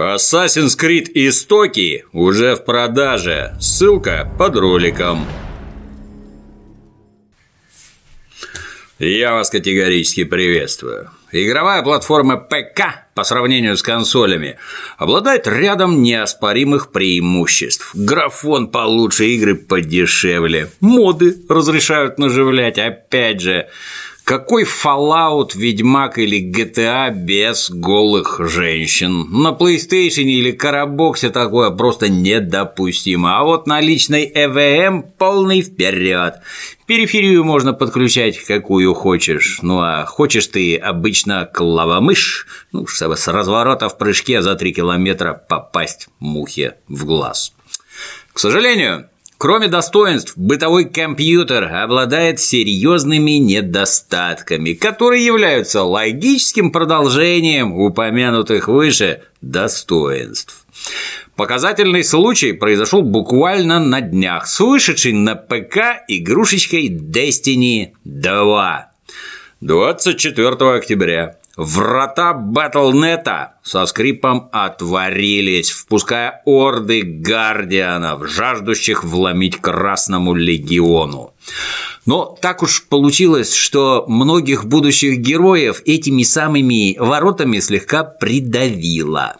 Assassin's Creed Истоки уже в продаже. Ссылка под роликом. Я вас категорически приветствую. Игровая платформа ПК по сравнению с консолями обладает рядом неоспоримых преимуществ. Графон получше, игры подешевле, моды разрешают наживлять, опять же, какой Fallout, Ведьмак или GTA без голых женщин? На PlayStation или Карабоксе такое просто недопустимо. А вот на личной EVM полный вперед. Периферию можно подключать какую хочешь. Ну а хочешь ты обычно клавомыш, ну, чтобы с разворота в прыжке за 3 километра попасть мухе в глаз. К сожалению, Кроме достоинств, бытовой компьютер обладает серьезными недостатками, которые являются логическим продолжением упомянутых выше достоинств. Показательный случай произошел буквально на днях с вышедшей на ПК игрушечкой Destiny 2. 24 октября Врата Батлнета со скрипом отворились, впуская орды гардианов, жаждущих вломить Красному легиону. Но так уж получилось, что многих будущих героев этими самыми воротами слегка придавило.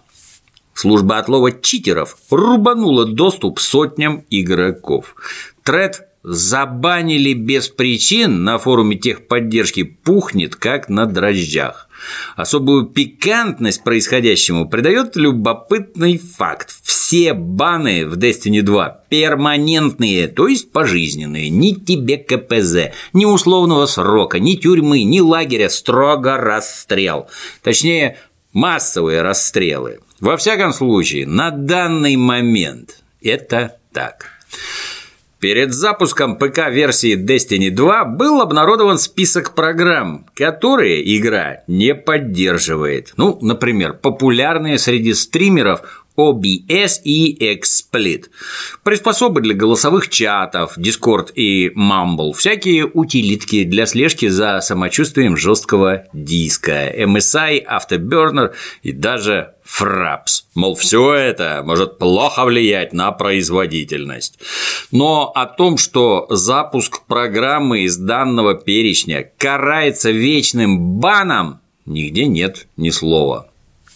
Служба отлова читеров рубанула доступ сотням игроков. Тред забанили без причин на форуме техподдержки пухнет, как на дрожжах. Особую пикантность происходящему придает любопытный факт. Все баны в Destiny 2 перманентные, то есть пожизненные. Ни тебе КПЗ, ни условного срока, ни тюрьмы, ни лагеря, строго расстрел. Точнее, массовые расстрелы. Во всяком случае, на данный момент это так. Перед запуском ПК-версии Destiny 2 был обнародован список программ, которые игра не поддерживает. Ну, например, популярные среди стримеров OBS и XSplit. Приспособы для голосовых чатов, Discord и Mumble, всякие утилитки для слежки за самочувствием жесткого диска, MSI, Afterburner и даже Fraps. Мол, все это может плохо влиять на производительность. Но о том, что запуск программы из данного перечня карается вечным баном, нигде нет ни слова.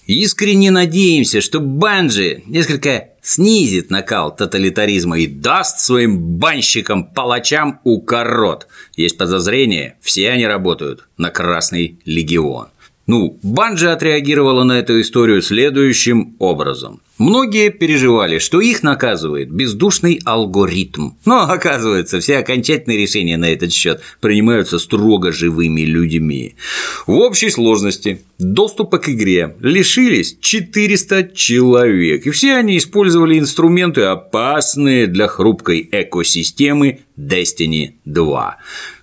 Искренне надеемся, что Банжи несколько снизит накал тоталитаризма и даст своим банщикам-палачам укорот. Есть подозрение, все они работают на Красный Легион. Ну, Банжи отреагировала на эту историю следующим образом. Многие переживали, что их наказывает бездушный алгоритм. Но оказывается, все окончательные решения на этот счет принимаются строго живыми людьми. В общей сложности доступа к игре лишились 400 человек, и все они использовали инструменты, опасные для хрупкой экосистемы Destiny 2.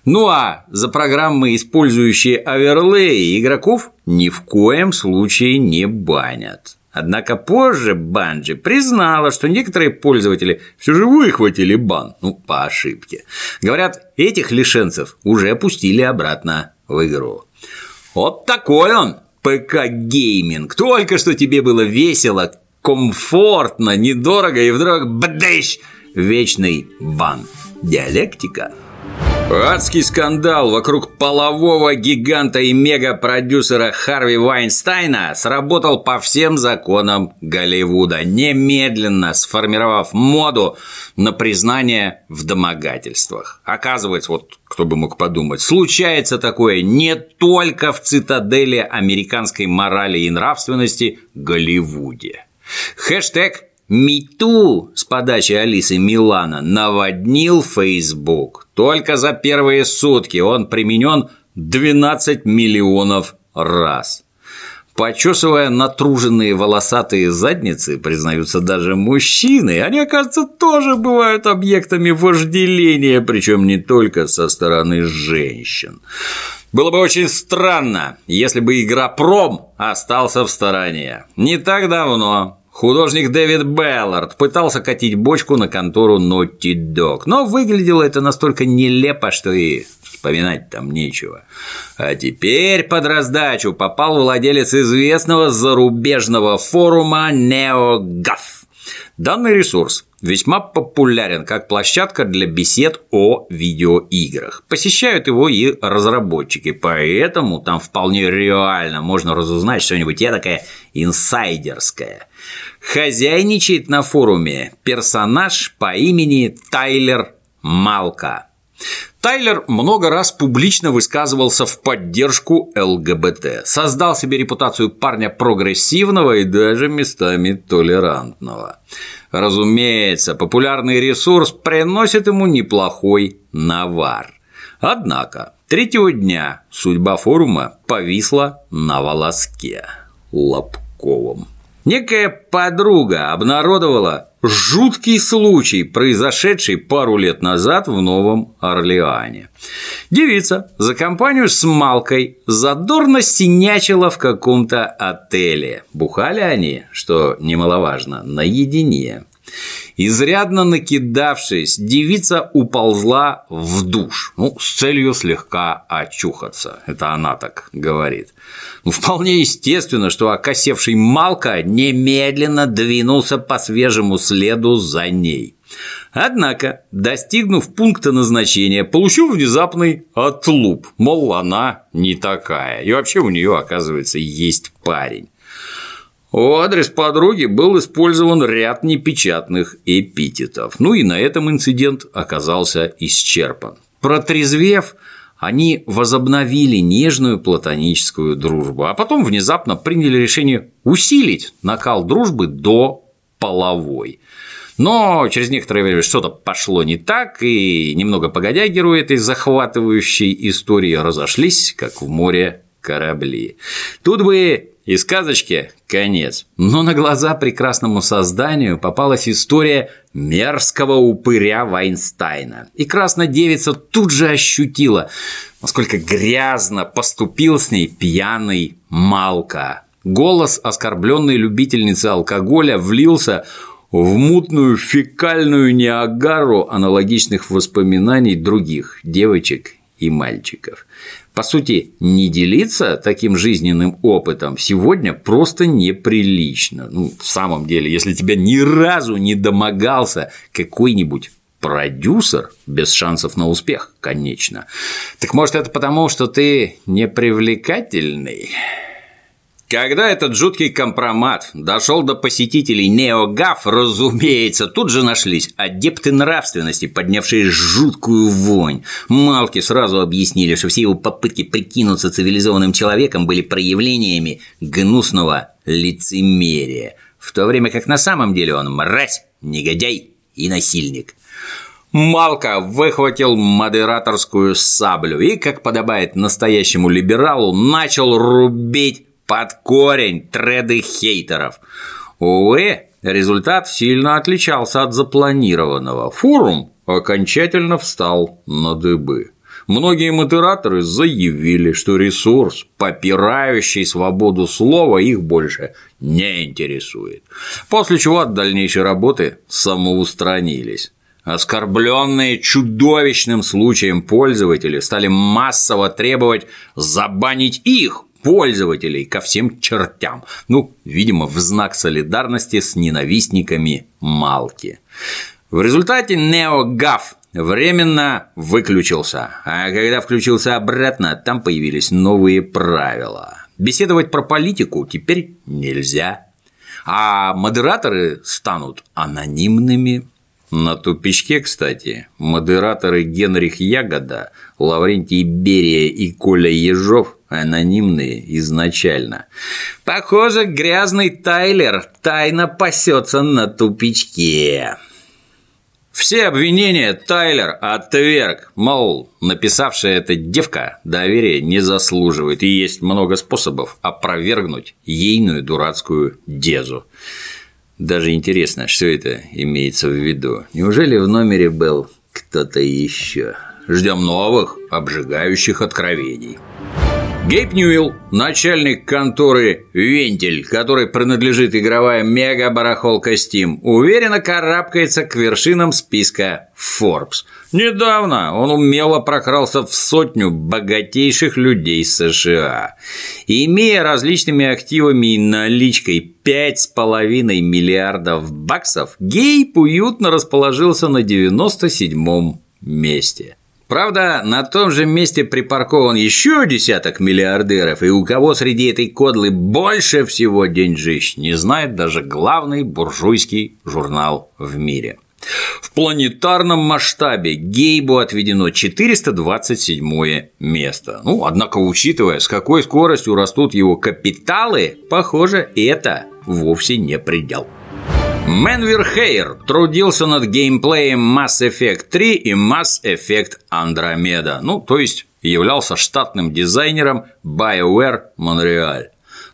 Ну а за программы, использующие оверлей, игроков ни в коем случае не банят. Однако позже Банджи признала, что некоторые пользователи все же выхватили бан, ну, по ошибке. Говорят, этих лишенцев уже опустили обратно в игру. Вот такой он, ПК-гейминг. Только что тебе было весело, комфортно, недорого и вдруг бдыщ, вечный бан. Диалектика. Адский скандал вокруг полового гиганта и мега-продюсера Харви Вайнстайна сработал по всем законам Голливуда, немедленно сформировав моду на признание в домогательствах. Оказывается, вот кто бы мог подумать, случается такое не только в цитадели американской морали и нравственности Голливуде. Хэштег Миту с подачи Алисы Милана наводнил Facebook. Только за первые сутки он применен 12 миллионов раз. Почесывая натруженные волосатые задницы, признаются даже мужчины, они, оказывается, тоже бывают объектами вожделения, причем не только со стороны женщин. Было бы очень странно, если бы игра Пром остался в стороне. Не так давно Художник Дэвид Беллард пытался катить бочку на контору Naughty Dog, но выглядело это настолько нелепо, что и вспоминать там нечего. А теперь под раздачу попал владелец известного зарубежного форума NeoGAF. Данный ресурс весьма популярен как площадка для бесед о видеоиграх. Посещают его и разработчики, поэтому там вполне реально можно разузнать что-нибудь такое инсайдерское. Хозяйничает на форуме персонаж по имени Тайлер Малка. Тайлер много раз публично высказывался в поддержку ЛГБТ, создал себе репутацию парня прогрессивного и даже местами толерантного. Разумеется, популярный ресурс приносит ему неплохой навар. Однако, третьего дня судьба форума повисла на волоске Лобковом. Некая подруга обнародовала жуткий случай, произошедший пару лет назад в Новом Орлеане. Девица за компанию с Малкой задорно синячила в каком-то отеле. Бухали они, что немаловажно, наедине. Изрядно накидавшись, девица уползла в душ, ну, с целью слегка очухаться. Это она так говорит. Ну, вполне естественно, что окосевший Малка немедленно двинулся по свежему следу за ней. Однако, достигнув пункта назначения, получил внезапный отлуп, мол, она не такая, и вообще у нее, оказывается, есть парень. В адрес подруги был использован ряд непечатных эпитетов. Ну и на этом инцидент оказался исчерпан. Протрезвев, они возобновили нежную платоническую дружбу, а потом внезапно приняли решение усилить накал дружбы до половой. Но через некоторое время что-то пошло не так, и немного погодя герои этой захватывающей истории разошлись, как в море корабли. Тут бы и сказочке конец. Но на глаза прекрасному созданию попалась история мерзкого упыря Вайнстайна. И красная девица тут же ощутила, насколько грязно поступил с ней пьяный Малка. Голос оскорбленной любительницы алкоголя влился в мутную фекальную неагару аналогичных воспоминаний других девочек и мальчиков. По сути, не делиться таким жизненным опытом сегодня просто неприлично. Ну, в самом деле, если тебя ни разу не домогался какой-нибудь продюсер без шансов на успех, конечно. Так может это потому, что ты непривлекательный? Когда этот жуткий компромат дошел до посетителей NeoGAF, разумеется, тут же нашлись адепты нравственности, поднявшие жуткую вонь. Малки сразу объяснили, что все его попытки прикинуться цивилизованным человеком были проявлениями гнусного лицемерия, в то время как на самом деле он мразь, негодяй и насильник. Малка выхватил модераторскую саблю и, как подобает настоящему либералу, начал рубить под корень треды хейтеров. Увы, результат сильно отличался от запланированного. Форум окончательно встал на дыбы. Многие модераторы заявили, что ресурс, попирающий свободу слова, их больше не интересует. После чего от дальнейшей работы самоустранились. Оскорбленные чудовищным случаем пользователи стали массово требовать забанить их пользователей ко всем чертям. Ну, видимо, в знак солидарности с ненавистниками Малки. В результате NeoGAF временно выключился, а когда включился обратно, там появились новые правила. Беседовать про политику теперь нельзя, а модераторы станут анонимными. На тупичке, кстати, модераторы Генрих Ягода, Лаврентий Берия и Коля Ежов анонимные изначально. Похоже, грязный Тайлер тайно пасется на тупичке. Все обвинения Тайлер отверг, мол, написавшая эта девка доверия не заслуживает, и есть много способов опровергнуть ейную дурацкую дезу. Даже интересно, что это имеется в виду. Неужели в номере был кто-то еще? Ждем новых, обжигающих откровений. Гейб Ньюилл, начальник конторы «Вентиль», который принадлежит игровая мега-барахолка Steam, уверенно карабкается к вершинам списка Forbes. Недавно он умело прокрался в сотню богатейших людей США. Имея различными активами и наличкой 5,5 миллиардов баксов, Гейб уютно расположился на 97-м месте – Правда, на том же месте припаркован еще десяток миллиардеров, и у кого среди этой кодлы больше всего деньжищ, не знает даже главный буржуйский журнал в мире. В планетарном масштабе Гейбу отведено 427 место. Ну, однако, учитывая, с какой скоростью растут его капиталы, похоже, это вовсе не предел. Менвер Хейр трудился над геймплеем Mass Effect 3 и Mass Effect Andromeda, ну, то есть являлся штатным дизайнером BioWare Montreal.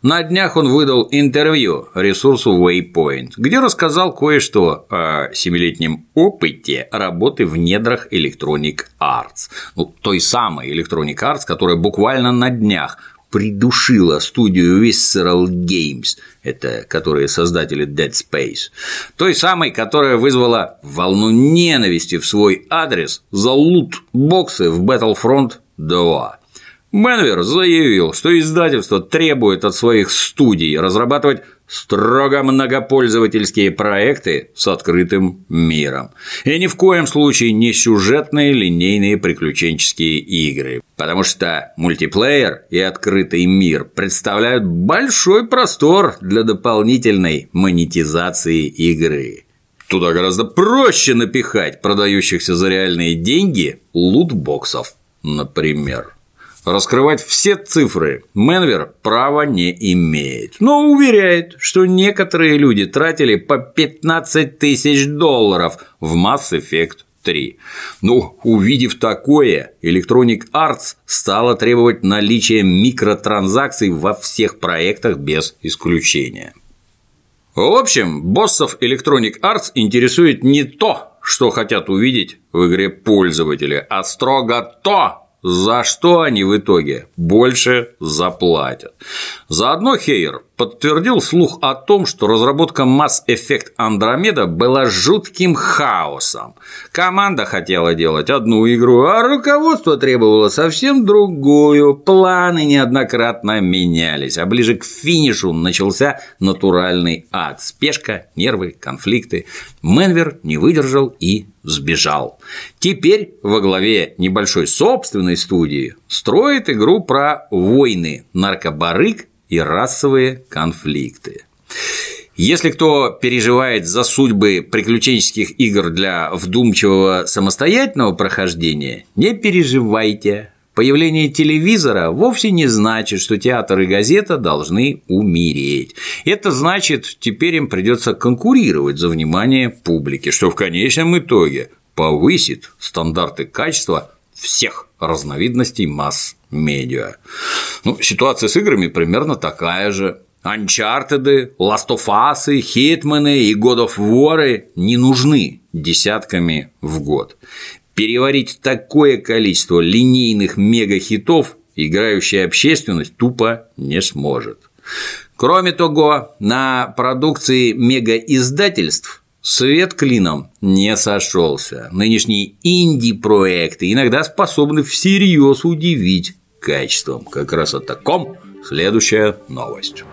На днях он выдал интервью ресурсу Waypoint, где рассказал кое-что о семилетнем опыте работы в недрах Electronic Arts. Ну, той самой Electronic Arts, которая буквально на днях придушила студию Visceral Games, это которые создатели Dead Space, той самой, которая вызвала волну ненависти в свой адрес за лут-боксы в Battlefront 2. Менвер заявил, что издательство требует от своих студий разрабатывать строго многопользовательские проекты с открытым миром. И ни в коем случае не сюжетные линейные приключенческие игры, потому что мультиплеер и открытый мир представляют большой простор для дополнительной монетизации игры. Туда гораздо проще напихать продающихся за реальные деньги лутбоксов, например. Раскрывать все цифры Менвер права не имеет, но уверяет, что некоторые люди тратили по 15 тысяч долларов в Mass Effect 3. Ну, увидев такое, Electronic Arts стала требовать наличия микротранзакций во всех проектах без исключения. В общем, боссов Electronic Arts интересует не то, что хотят увидеть в игре пользователи, а строго то, за что они в итоге больше заплатят. Заодно Хейер подтвердил слух о том, что разработка Mass Effect Andromeda была жутким хаосом. Команда хотела делать одну игру, а руководство требовало совсем другую. Планы неоднократно менялись, а ближе к финишу начался натуральный ад. Спешка, нервы, конфликты. Менвер не выдержал и сбежал. Теперь во главе небольшой собственной студии строит игру про войны, наркобарык и расовые конфликты. Если кто переживает за судьбы приключенческих игр для вдумчивого самостоятельного прохождения, не переживайте. Появление телевизора вовсе не значит, что театр и газета должны умереть. Это значит, теперь им придется конкурировать за внимание публики, что в конечном итоге повысит стандарты качества всех разновидностей масс-медиа. Ну, ситуация с играми примерно такая же. Of Us, Hitman и God of War не нужны десятками в год переварить такое количество линейных мегахитов играющая общественность тупо не сможет. Кроме того, на продукции мегаиздательств свет клином не сошелся. Нынешние инди-проекты иногда способны всерьез удивить качеством. Как раз о таком следующая новость.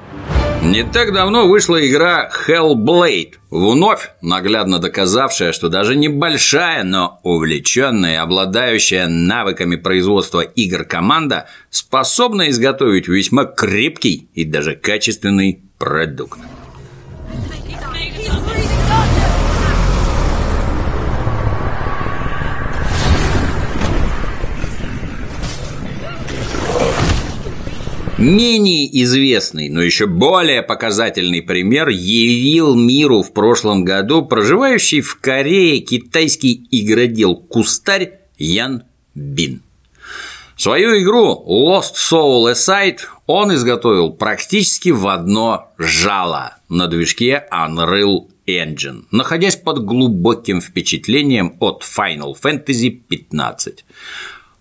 Не так давно вышла игра Hellblade, вновь наглядно доказавшая, что даже небольшая, но увлеченная, обладающая навыками производства игр команда способна изготовить весьма крепкий и даже качественный продукт. Менее известный, но еще более показательный пример явил миру в прошлом году проживающий в Корее китайский игродел Кустарь Ян Бин. Свою игру Lost Soul Aside он изготовил практически в одно жало на движке Unreal Engine, находясь под глубоким впечатлением от Final Fantasy 15.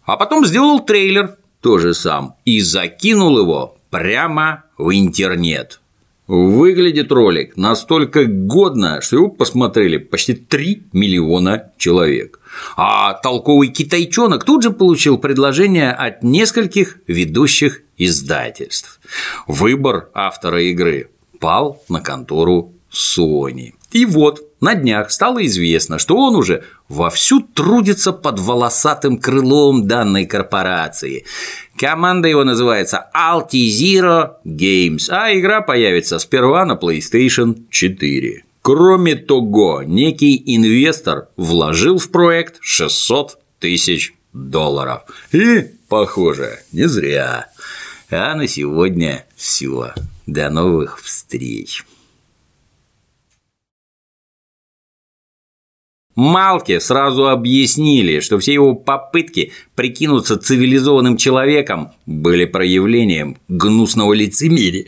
А потом сделал трейлер тоже сам, и закинул его прямо в интернет. Выглядит ролик настолько годно, что его посмотрели почти 3 миллиона человек. А толковый китайчонок тут же получил предложение от нескольких ведущих издательств. Выбор автора игры пал на контору Sony. И вот на днях стало известно, что он уже вовсю трудится под волосатым крылом данной корпорации. Команда его называется Altizero Games, а игра появится сперва на PlayStation 4. Кроме того, некий инвестор вложил в проект 600 тысяч долларов. И, похоже, не зря. А на сегодня все. До новых встреч. Малке сразу объяснили, что все его попытки прикинуться цивилизованным человеком были проявлением гнусного лицемерия.